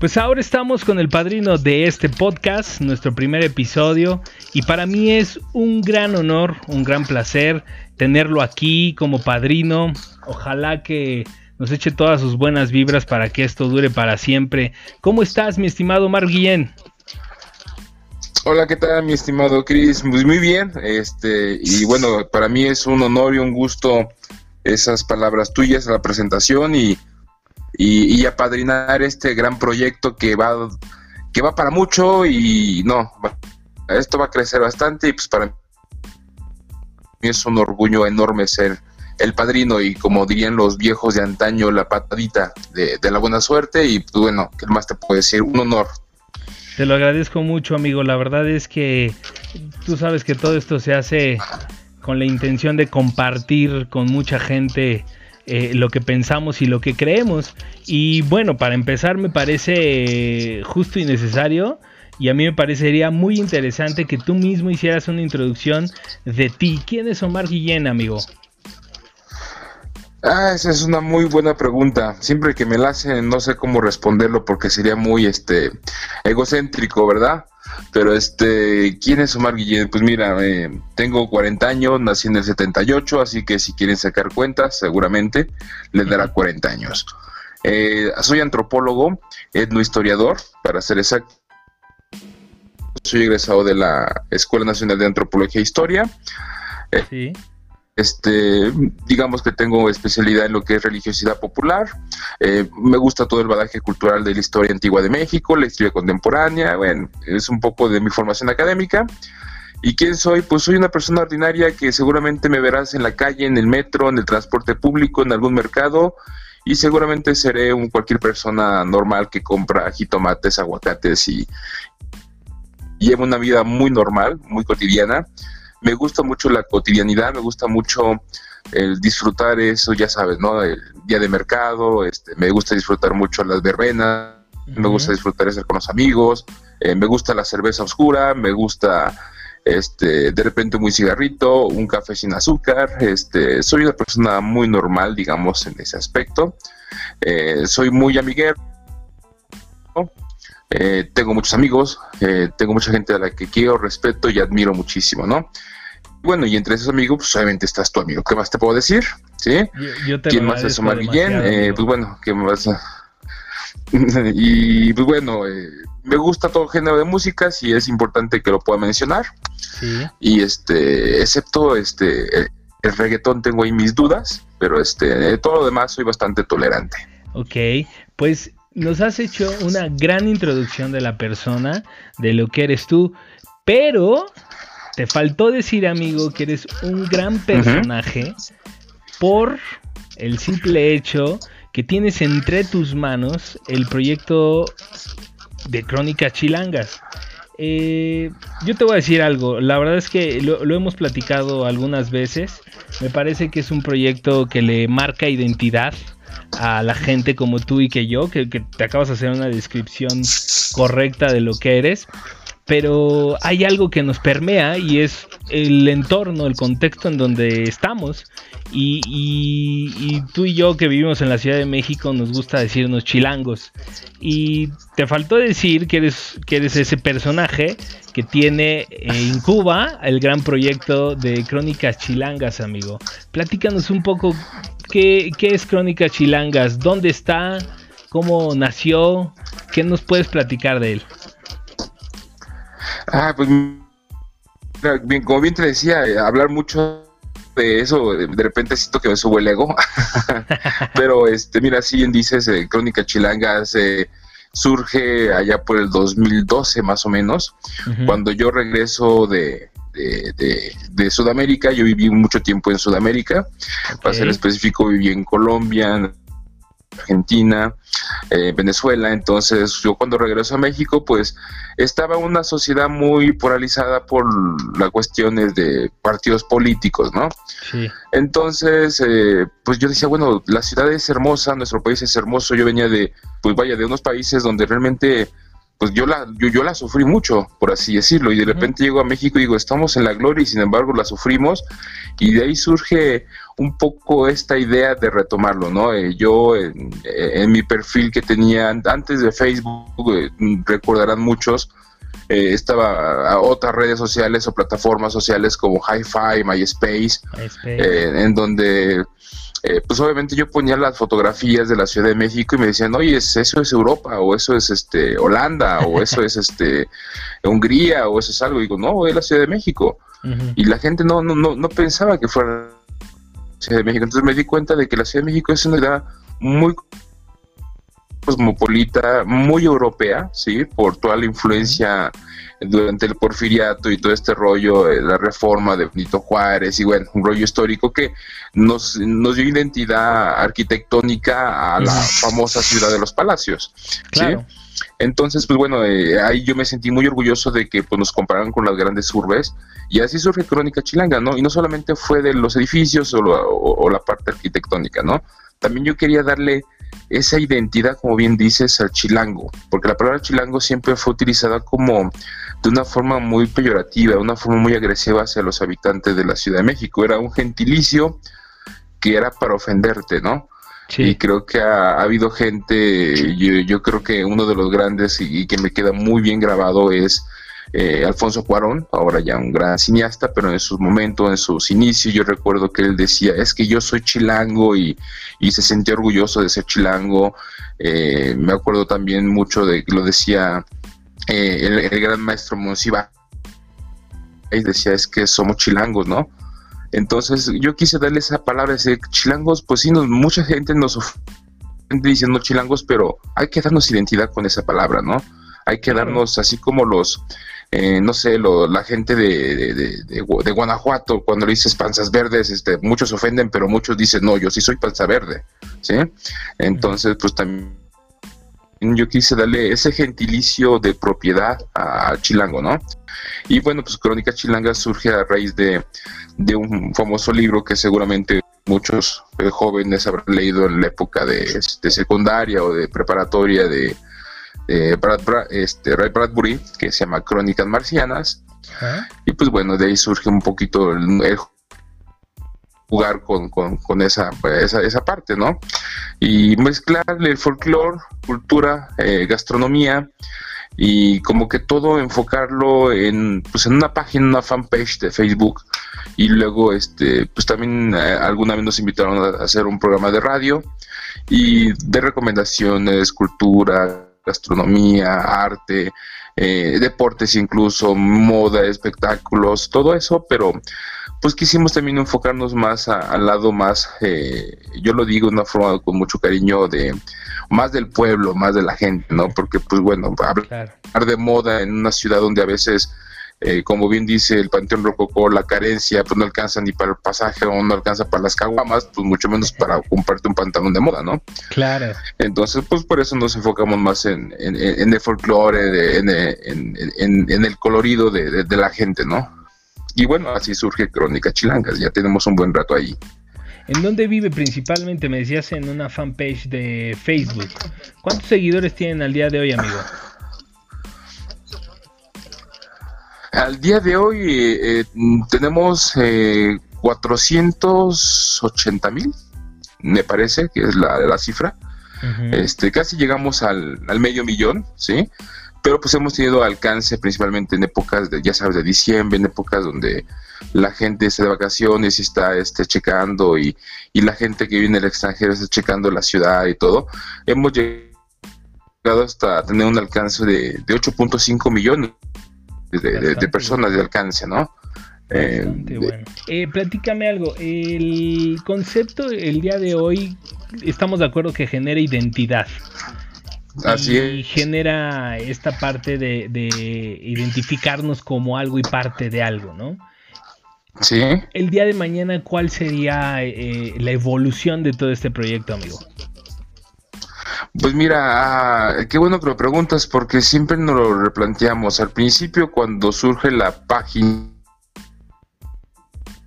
Pues ahora estamos con el padrino de este podcast, nuestro primer episodio, y para mí es un gran honor, un gran placer tenerlo aquí como padrino. Ojalá que nos eche todas sus buenas vibras para que esto dure para siempre. ¿Cómo estás, mi estimado Mar Guillén? Hola, ¿qué tal, mi estimado Chris? Pues muy bien, este, y bueno, para mí es un honor y un gusto esas palabras tuyas, la presentación y y, apadrinar este gran proyecto que va, que va para mucho y no, esto va a crecer bastante y pues para mí es un orgullo enorme ser el padrino y como dirían los viejos de antaño, la patadita de, la buena suerte y pues bueno, ¿qué más te puedo decir? Un honor. Te lo agradezco mucho, amigo. La verdad es que tú sabes que todo esto se hace con la intención de compartir con mucha gente eh, lo que pensamos y lo que creemos. Y bueno, para empezar me parece justo y necesario y a mí me parecería muy interesante que tú mismo hicieras una introducción de ti. ¿Quién es Omar Guillén, amigo? Ah, esa es una muy buena pregunta. Siempre que me la hacen no sé cómo responderlo porque sería muy este egocéntrico, ¿verdad? Pero este, ¿quién es Omar Guillén? Pues mira, eh, tengo 40 años, nací en el 78, así que si quieren sacar cuentas, seguramente les dará 40 años. Eh, soy antropólogo, etnohistoriador, para ser exacto. Soy egresado de la Escuela Nacional de Antropología e Historia. sí. Este, digamos que tengo especialidad en lo que es religiosidad popular. Eh, me gusta todo el badaje cultural de la historia antigua de México, la historia contemporánea. Bueno, es un poco de mi formación académica. ¿Y quién soy? Pues soy una persona ordinaria que seguramente me verás en la calle, en el metro, en el transporte público, en algún mercado y seguramente seré un cualquier persona normal que compra jitomates, aguacates y lleva una vida muy normal, muy cotidiana me gusta mucho la cotidianidad, me gusta mucho el disfrutar eso, ya sabes, ¿no? El día de mercado, este, me gusta disfrutar mucho las verbenas, me gusta disfrutar estar con los amigos, eh, me gusta la cerveza oscura, me gusta este, de repente muy cigarrito, un café sin azúcar, este, soy una persona muy normal, digamos, en ese aspecto, eh, soy muy amiguero, eh, tengo muchos amigos, eh, tengo mucha gente a la que quiero, respeto y admiro muchísimo, ¿no? Bueno, y entre esos amigos, pues obviamente estás tu amigo. ¿Qué más te puedo decir? ¿Sí? ¿Quién más es Omar Guillén? Eh, pues bueno, ¿qué más? y pues bueno, me gusta todo género de música, si es importante que lo pueda mencionar. Sí. Y este, excepto este, el reggaetón tengo ahí mis dudas, pero este, todo lo demás soy bastante tolerante. Ok, pues nos has hecho una gran introducción de la persona, de lo que eres tú, pero te faltó decir, amigo, que eres un gran personaje por el simple hecho que tienes entre tus manos el proyecto de Crónicas Chilangas. Eh, yo te voy a decir algo, la verdad es que lo, lo, hemos platicado algunas veces, me parece que es un proyecto que le marca identidad a la gente como tú y que yo, que, te acabas de hacer una descripción correcta de lo que eres, pero hay algo que nos permea y es el entorno, el contexto en donde estamos. Y, tú y yo que vivimos en la Ciudad de México nos gusta decirnos chilangos. Y te faltó decir que eres, que eres ese personaje que tiene en Cuba el gran proyecto de Crónicas Chilangas, amigo. Platícanos un poco qué, qué es Crónicas Chilangas, dónde está, cómo nació, qué nos puedes platicar de él. Ah, pues bien, como bien te decía, eh, hablar mucho de eso, de, repente siento que me subo el ego. Pero este, mira, si bien dices, eh, Crónica Chilanga surge allá por el 2012 más o menos, cuando yo regreso de, de, Sudamérica, yo viví mucho tiempo en Sudamérica, para ser específico viví en Colombia, Argentina, eh, Venezuela. Entonces yo cuando regreso a México, pues estaba una sociedad muy polarizada por las cuestiones de partidos políticos, ¿no? Entonces, eh, pues yo decía, bueno, la ciudad es hermosa, nuestro país es hermoso. Yo venía de, pues vaya, de unos países donde realmente pues yo la, yo, yo la sufrí mucho, por así decirlo, y de repente llego a México y digo, estamos en la gloria y sin embargo la sufrimos, y de ahí surge un poco esta idea de retomarlo, ¿no? Eh, yo en, mi perfil que tenía antes de Facebook, eh, recordarán muchos, eh, estaba a otras redes sociales o plataformas sociales como Hi-Fi, MySpace, en donde eh, pues obviamente yo ponía las fotografías de la Ciudad de México y me decían, oye, eso es Europa, o eso es este Holanda, o eso es este Hungría, o eso es algo. Y digo, no, es la Ciudad de México. Y la gente no, no, no, no pensaba que fuera la Ciudad de México. Entonces me di cuenta de que la Ciudad de México es una ciudad muy cosmopolita, muy europea, ¿sí? Por toda la influencia durante el porfiriato y todo este rollo, eh, la reforma de Benito Juárez y bueno, un rollo histórico que nos, nos dio identidad arquitectónica a la famosa ciudad de los palacios. Entonces, pues bueno, eh, ahí yo me sentí muy orgulloso de que pues, nos compararan con las grandes urbes y así surge Crónica Chilanga, ¿no? Y no solamente fue de los edificios o la parte arquitectónica, ¿no? También yo quería darle esa identidad, como bien dices, al chilango, porque la palabra chilango siempre fue utilizada como de una forma muy peyorativa, una forma muy agresiva hacia los habitantes de la Ciudad de México. Era un gentilicio que era para ofenderte, ¿no? Y creo que ha, habido gente, yo, creo que uno de los grandes y, que me queda muy bien grabado es eh, Alfonso Cuarón, ahora ya un gran cineasta, pero en sus momentos, en sus inicios, yo recuerdo que él decía, es que yo soy chilango y, se sentía orgulloso de ser chilango. Eh, me acuerdo también mucho de que lo decía eh, el, gran maestro Monsiva, y decía, es que somos chilangos, ¿no? Entonces yo quise darle esa palabra, ese chilangos, pues sí, mucha gente nos ofende diciendo chilangos, pero hay que darnos identidad con esa palabra, ¿no? Hay que darnos, así como los, eh, no sé, lo, la gente de, de, Guanajuato, cuando le dices panzas verdes, este, muchos ofenden, pero muchos dicen, no, yo sí soy panza verde, ¿sí? Entonces, pues también yo quise darle ese gentilicio de propiedad a Chilango, ¿no? Y bueno, pues Crónica Chilanga surge a raíz de, un famoso libro que seguramente muchos eh, jóvenes habrán leído en la época de, secundaria o de preparatoria de, este, Ray Bradbury, que se llama Crónicas Marcianas. Y pues bueno, de ahí surge un poquito el, el jugar con, con, esa, esa, esa, parte, ¿no? Y mezclarle el folclore, cultura, eh, gastronomía y como que todo enfocarlo en, pues en una página, una fanpage de Facebook y luego este pues también eh, alguna vez nos invitaron a hacer un programa de radio y de recomendaciones, cultura, gastronomía, arte, eh, deportes incluso, moda, espectáculos, todo eso, pero pues quisimos también enfocarnos más al lado más, eh, yo lo digo de una forma con mucho cariño, de más del pueblo, más de la gente, ¿no? Porque pues bueno, hablar de moda en una ciudad donde a veces, eh, como bien dice el Panteón Rococó, la carencia pues no alcanza ni para el pasaje o no alcanza para las caguamas, pues mucho menos para comprarte un pantalón de moda, ¿no? Claro. Entonces, pues por eso nos enfocamos más en, en, el folclore, en, en, el colorido de, de la gente, ¿no? Y bueno, así surge Crónica Chilangas, ya tenemos un buen rato ahí. ¿En dónde vive principalmente? Me decías en una fanpage de Facebook. ¿Cuántos seguidores tienen al día de hoy, amigo? Al día de hoy eh, eh, tenemos eh, 480 mil, me parece que es la, la cifra. este, casi llegamos al, al medio millón, ¿sí? pero pues hemos tenido alcance principalmente en épocas de, ya sabes, de diciembre, en épocas donde la gente está de vacaciones y está este, checando y, la gente que viene del extranjero está checando la ciudad y todo. Hemos llegado hasta tener un alcance de, de 8.5 millones de, personas de alcance, ¿no? Eh, bueno. Eh, platícame algo. El concepto el día de hoy estamos de acuerdo que genera identidad. Así y genera esta parte de, identificarnos como algo y parte de algo, ¿no? Sí. El día de mañana, ¿cuál sería eh, la evolución de todo este proyecto, amigo? Pues mira, ah, qué bueno que lo preguntas porque siempre nos lo replanteamos. Al principio, cuando surge la página,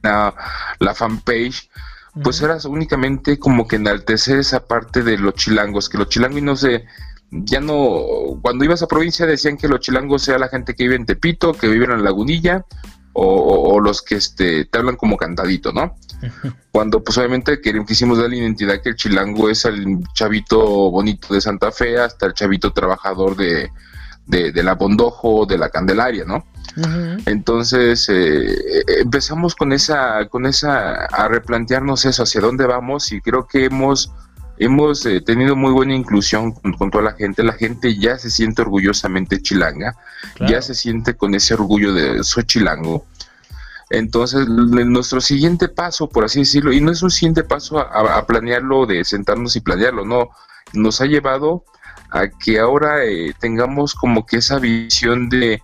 la fanpage, pues era únicamente como que enaltecer esa parte de los chilangos, que los chilangos no se ya no, cuando ibas a provincia decían que los chilangos sea la gente que vive en Tepito, que vive en la lagunilla, o, los que este, te hablan como cantadito, ¿no? Cuando pues obviamente quisimos dar la identidad que el chilango es el chavito bonito de Santa Fe hasta el chavito trabajador de, de, la Bondojo, de la Candelaria, ¿no? Entonces eh, empezamos con esa, con esa, a replantearnos eso, hacia dónde vamos y creo que hemos hemos eh, tenido muy buena inclusión con, toda la gente. La gente ya se siente orgullosamente chilanga, ya se siente con ese orgullo de soy chilango. Entonces, nuestro siguiente paso, por así decirlo, y no es un siguiente paso a, planearlo, de sentarnos y planearlo, no, nos ha llevado a que ahora eh, tengamos como que esa visión de,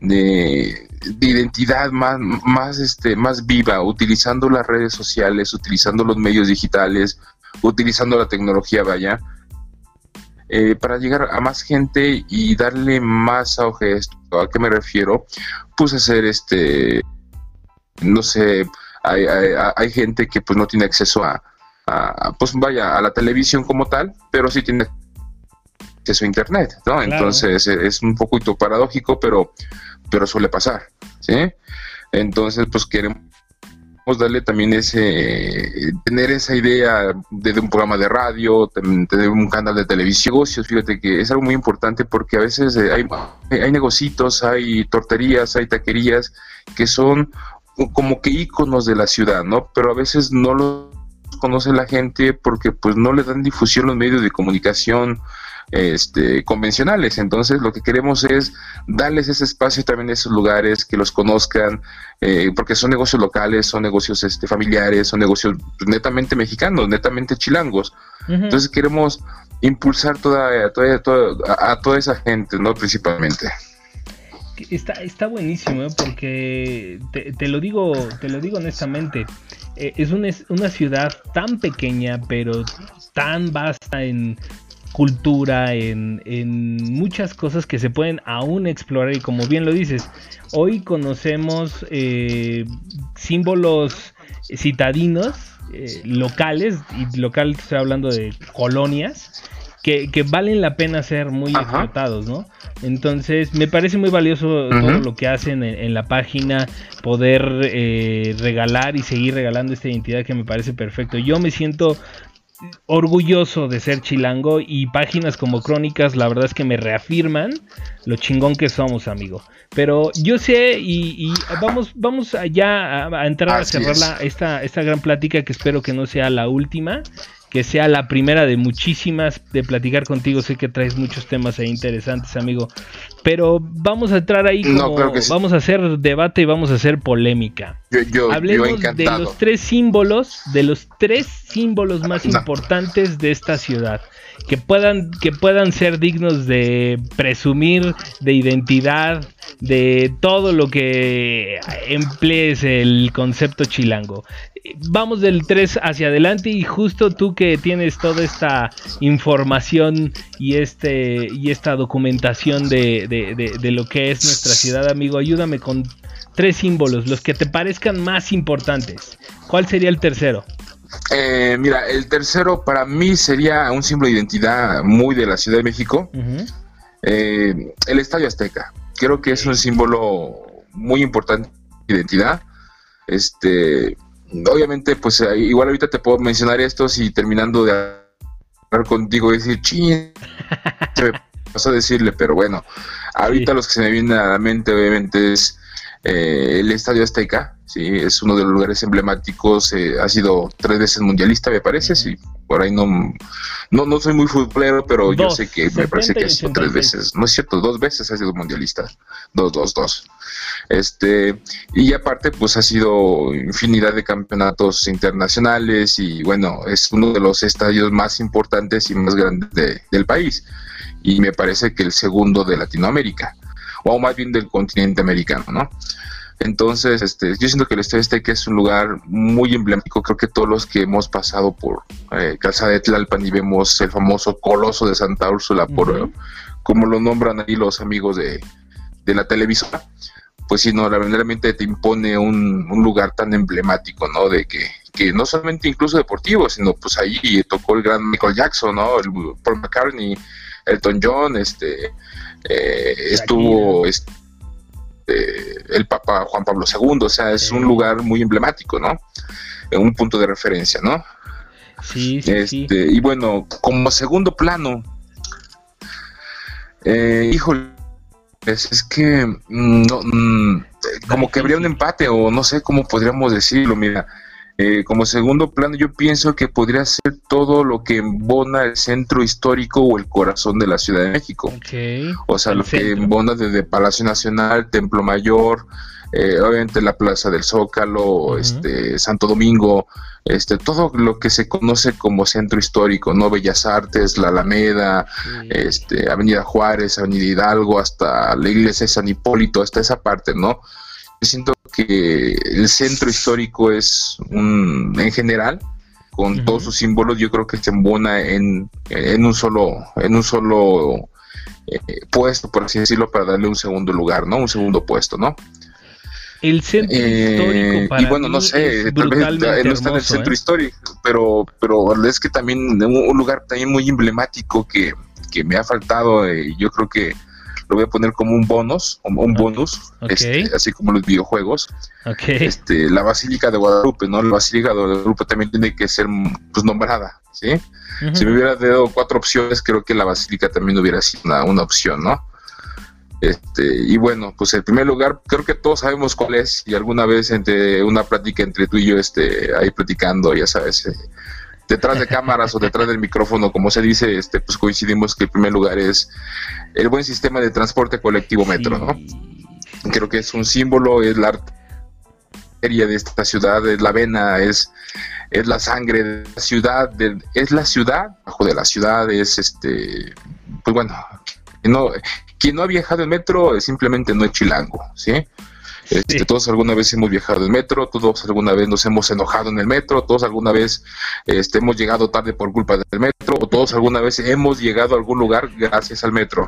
de, de, identidad más, más, este, más viva, utilizando las redes sociales, utilizando los medios digitales, utilizando la tecnología, vaya, eh, para llegar a más gente y darle más auge a esto. ¿A qué me refiero? Pues hacer este, no sé, hay, gente que pues no tiene acceso a, pues vaya, a la televisión como tal, pero sí tiene acceso a internet, ¿no? Entonces es un poquito paradójico, pero, pero suele pasar, ¿sí? Entonces, pues queremos darle también ese, tener esa idea de, un programa de radio, tener un canal de televisión, fíjate que es algo muy importante porque a veces eh, hay, hay negocios, hay torterías, hay taquerías que son como que íconos de la ciudad, ¿no? Pero a veces no los conoce la gente porque pues no le dan difusión los medios de comunicación, este, convencionales. Entonces lo que queremos es darles ese espacio también a esos lugares, que los conozcan, eh, porque son negocios locales, son negocios este, familiares, son negocios netamente mexicanos, netamente chilangos. Entonces queremos impulsar toda, toda, toda, a toda esa gente, ¿no? Principalmente. Está, está buenísimo, ¿eh? porque te, lo digo, te lo digo honestamente. Eh, es, una, es una ciudad tan pequeña, pero tan vasta en cultura, en, muchas cosas que se pueden aún explorar y como bien lo dices, hoy conocemos eh, símbolos citadinos, eh, locales, y local estoy hablando de colonias, que, valen la pena ser muy explotados, ¿no? Entonces, me parece muy valioso todo lo que hacen en, la página, poder eh, regalar y seguir regalando esta identidad que me parece perfecto. Yo me siento orgulloso de ser chilango y páginas como Crónicas la verdad es que me reafirman lo chingón que somos, amigo. Pero yo sé y, vamos vamos allá a, entrar a cerrar esta, esta gran plática que espero que no sea la última que sea la primera de muchísimas de platicar contigo. Sé que traes muchos temas ahí interesantes, amigo. Pero vamos a entrar ahí como vamos a hacer debate y vamos a hacer polémica. Hablemos de los tres símbolos, de los tres símbolos más importantes de esta ciudad. Que puedan, que puedan ser dignos de presumir, de identidad, de todo lo que emplees el concepto chilango vamos del 3 hacia adelante y justo tú que tienes toda esta información y, este, y esta documentación de, lo que es nuestra ciudad, amigo, ayúdame con tres símbolos, los que te parezcan más importantes. ¿Cuál sería el tercero? Eh, mira, el tercero para mí sería un símbolo de identidad muy de la Ciudad de México, eh, el Estadio Azteca. Creo que es un símbolo muy importante de identidad. Este, obviamente, pues igual ahorita te puedo mencionar estos y terminando de hablar contigo y decir, ching, se me pasó a decirle, pero bueno, ahorita los que se me vienen a la mente, obviamente, es eh, el Estadio Azteca, sí, es uno de los lugares emblemáticos, eh, ha sido tres veces mundialista, me parece, sí, por ahí no, no, no soy muy futbolero, pero yo sé que me parece que ha sido tres veces, no es cierto, dos veces ha sido mundialista, dos, dos, dos. Este, y aparte, pues ha sido infinidad de campeonatos internacionales y bueno, es uno de los estadios más importantes y más grandes del país. Y me parece que el segundo de Latinoamérica, o más bien del continente americano, ¿no? Entonces, este, yo siento que el Estadio Azteca es un lugar muy emblemático. Creo que todos los que hemos pasado por eh, Calzada de Tlalpan y vemos el famoso Coloso de Santa Úrsula, por como lo nombran ahí los amigos de, la televisora, pues sí, no, verdaderamente te impone un, lugar tan emblemático, ¿no? De que, que, no solamente incluso deportivo, sino pues ahí tocó el gran Michael Jackson, ¿no? El Paul McCartney, Elton John, este, eh, estuvo este, el Papa Juan Pablo II, o sea, es un lugar muy emblemático, ¿no? Un punto de referencia, ¿no? Sí, sí, este, Y bueno, como segundo plano, eh, híjole, es, que mm, no, mm, como que habría un empate o no sé cómo podríamos decirlo, mira. Eh, como segundo plano, yo pienso que podría ser todo lo que embona el centro histórico o el corazón de la Ciudad de México. O sea, lo que embona desde Palacio Nacional, Templo Mayor, eh, obviamente la Plaza del Zócalo, este, Santo Domingo, este, todo lo que se conoce como centro histórico, ¿no? Bellas Artes, la Alameda, este, Avenida Juárez, Avenida Hidalgo, hasta la iglesia de San Hipólito, hasta esa parte, ¿no? Siento que el centro histórico es un, en general, con todos sus símbolos, yo creo que se embona en, en un solo, en un solo eh, puesto, por así decirlo, para darle un segundo lugar, ¿no? Un segundo puesto, ¿no? El centro histórico eh, para Y bueno, no sé, tal vez no está en el centro ¿eh? histórico, pero, pero es que también un lugar también muy emblemático que, que me ha faltado, yo creo que lo voy a poner como un bonus, un bonus, este, así como los videojuegos. Este, la Basílica de Guadalupe, ¿no? La Basílica de Guadalupe también tiene que ser pues, nombrada, ¿sí? Si me hubiera dado cuatro opciones, creo que la Basílica también hubiera sido una, opción, ¿no? Este, y bueno, pues el primer lugar, creo que todos sabemos cuál es, y alguna vez entre una plática entre tú y yo, este, ahí platicando, ya sabes, eh, detrás de cámaras o detrás del micrófono, como se dice, este, pues coincidimos que el primer lugar es el buen sistema de transporte colectivo metro, ¿no? Creo que es un símbolo, es la arteria de esta ciudad, es la vena, es, es la sangre de la ciudad, es la ciudad, bajo de la ciudad, es este, pues bueno, no, quien no ha viajado en metro simplemente no es chilango, ¿sí? Este, todos alguna vez hemos viajado en metro, todos alguna vez nos hemos enojado en el metro, todos alguna vez este, hemos llegado tarde por culpa del metro, o todos alguna vez hemos llegado a algún lugar gracias al metro.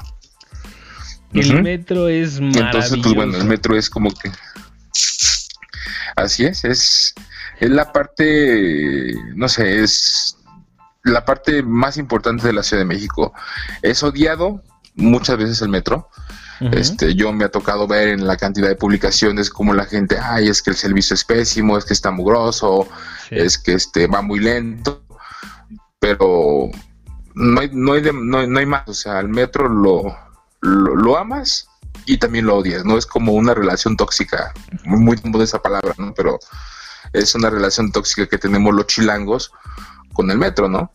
El metro es maravilloso. Entonces, pues bueno, el metro es como que... Así es, es, es la parte, no sé, es la parte más importante de la Ciudad de México. Es odiado muchas veces el metro, este, yo me ha tocado ver en la cantidad de publicaciones como la gente, ay, es que el servicio es pésimo, es que está mugroso, es que este va muy lento, pero no hay, no hay, no, hay más, o sea, el metro lo, lo, amas y también lo odias, ¿no? Es como una relación tóxica, muy, muy de esa palabra, ¿no? Pero es una relación tóxica que tenemos los chilangos con el metro, ¿no?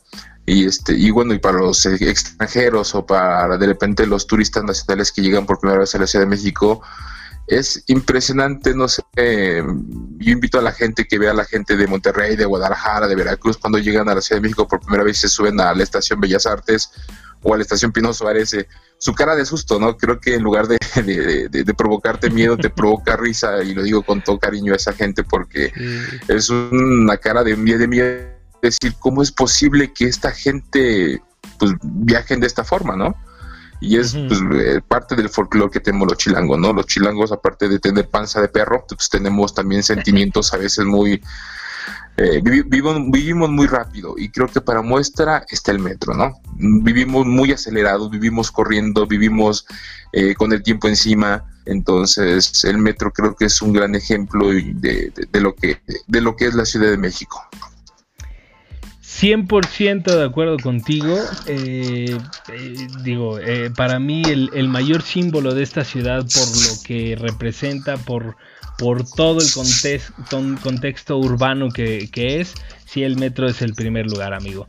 Y este y bueno y para los extranjeros o para de repente los turistas nacionales que llegan por primera vez a la Ciudad de México es impresionante no sé yo invito a la gente que vea a la gente de Monterrey de Guadalajara de Veracruz cuando llegan a la Ciudad de México por primera vez se suben a la estación Bellas Artes o a la estación Pino Suárez eh, su cara de susto no creo que en lugar de, de, provocarte miedo te provoca risa y lo digo con todo cariño a esa gente porque es una cara de, de miedo decir, ¿cómo es posible que esta gente pues viajen de esta forma, no? Y es pues, eh, parte del folclore que tenemos los chilangos, ¿no? Los chilangos, aparte de tener panza de perro, pues tenemos también sentimientos a veces muy... Eh, vivimos, muy rápido y creo que para muestra está el metro, ¿no? Vivimos muy acelerados, vivimos corriendo, vivimos eh, con el tiempo encima, entonces el metro creo que es un gran ejemplo de, lo, que, de lo que es la Ciudad de México. 100% de acuerdo contigo. Eh, eh, digo, eh, para mí el, el, mayor símbolo de esta ciudad por lo que representa, por, por todo el contexto, urbano que, que es, sí el metro es el primer lugar, amigo.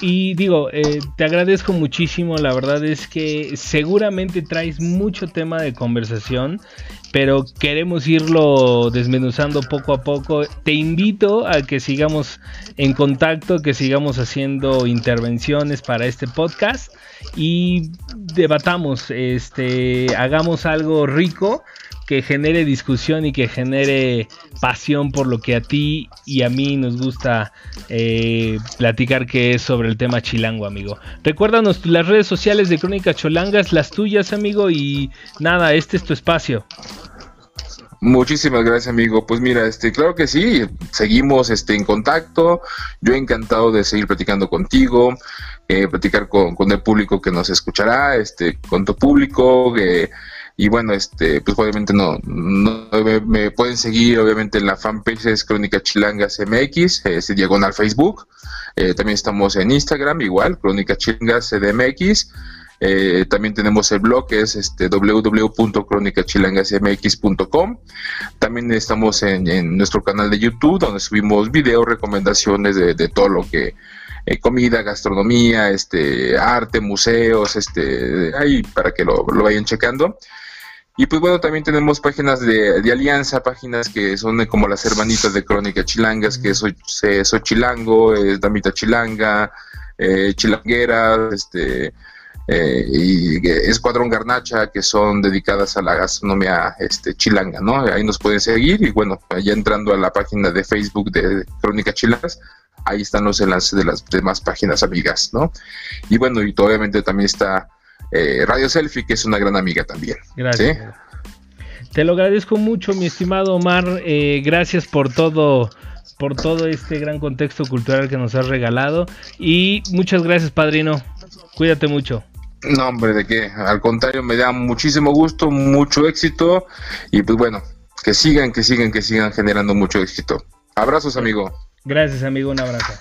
Y, digo, eh, te agradezco muchísimo, la verdad es que seguramente traes mucho tema de conversación, pero queremos irlo desmenuzando poco a poco. Te invito a que sigamos en contacto, que sigamos haciendo intervenciones para este podcast y debatamos, este, hagamos algo rico que genere discusión y que genere pasión por lo que a ti y a mí nos gusta eh, platicar que es sobre el tema chilango, amigo. Recuérdanos las redes sociales de Crónica Cholangas, las tuyas, amigo, y nada, este es tu espacio. Muchísimas gracias, amigo. Pues mira, este, claro que sí, seguimos este, en contacto. Yo encantado de seguir platicando contigo, eh, platicar con, con, el público que nos escuchará, este, con tu público. Eh, y bueno, este, pues obviamente no, no me, pueden seguir obviamente en la fanpage es Crónica Chilangas MX, es diagonal Facebook. Eh, también estamos en Instagram, igual, Crónica Chilangas CDMX. Eh, también tenemos el blog que es este. También estamos en, nuestro canal de YouTube donde subimos videos, recomendaciones de, todo lo que eh, comida, gastronomía, este arte, museos, este ahí para que lo, vayan checando. Y pues bueno, también tenemos páginas de, alianza, páginas que son como las hermanitas de Crónica Chilangas, que soy, soy Chilango, Damita Chilanga, eh, Chilanguera, este, eh, y Escuadrón Garnacha, que son dedicadas a la gastronomía este, chilanga, ¿no? Ahí nos pueden seguir y bueno, ya entrando a la página de Facebook de Crónica Chilangas, ahí están los enlaces de las demás páginas amigas, ¿no? Y bueno, y obviamente también está eh, Radio Selfie, que es una gran amiga también. Gracias. Te lo agradezco mucho, mi estimado Omar. Eh, gracias por todo por todo este gran contexto cultural que nos has regalado y muchas gracias, padrino. Cuídate mucho. No, hombre, de qué. Al contrario, me da muchísimo gusto, mucho éxito y pues bueno, que sigan, que sigan, que sigan generando mucho éxito. Abrazos, amigo. Gracias, amigo. Un abrazo.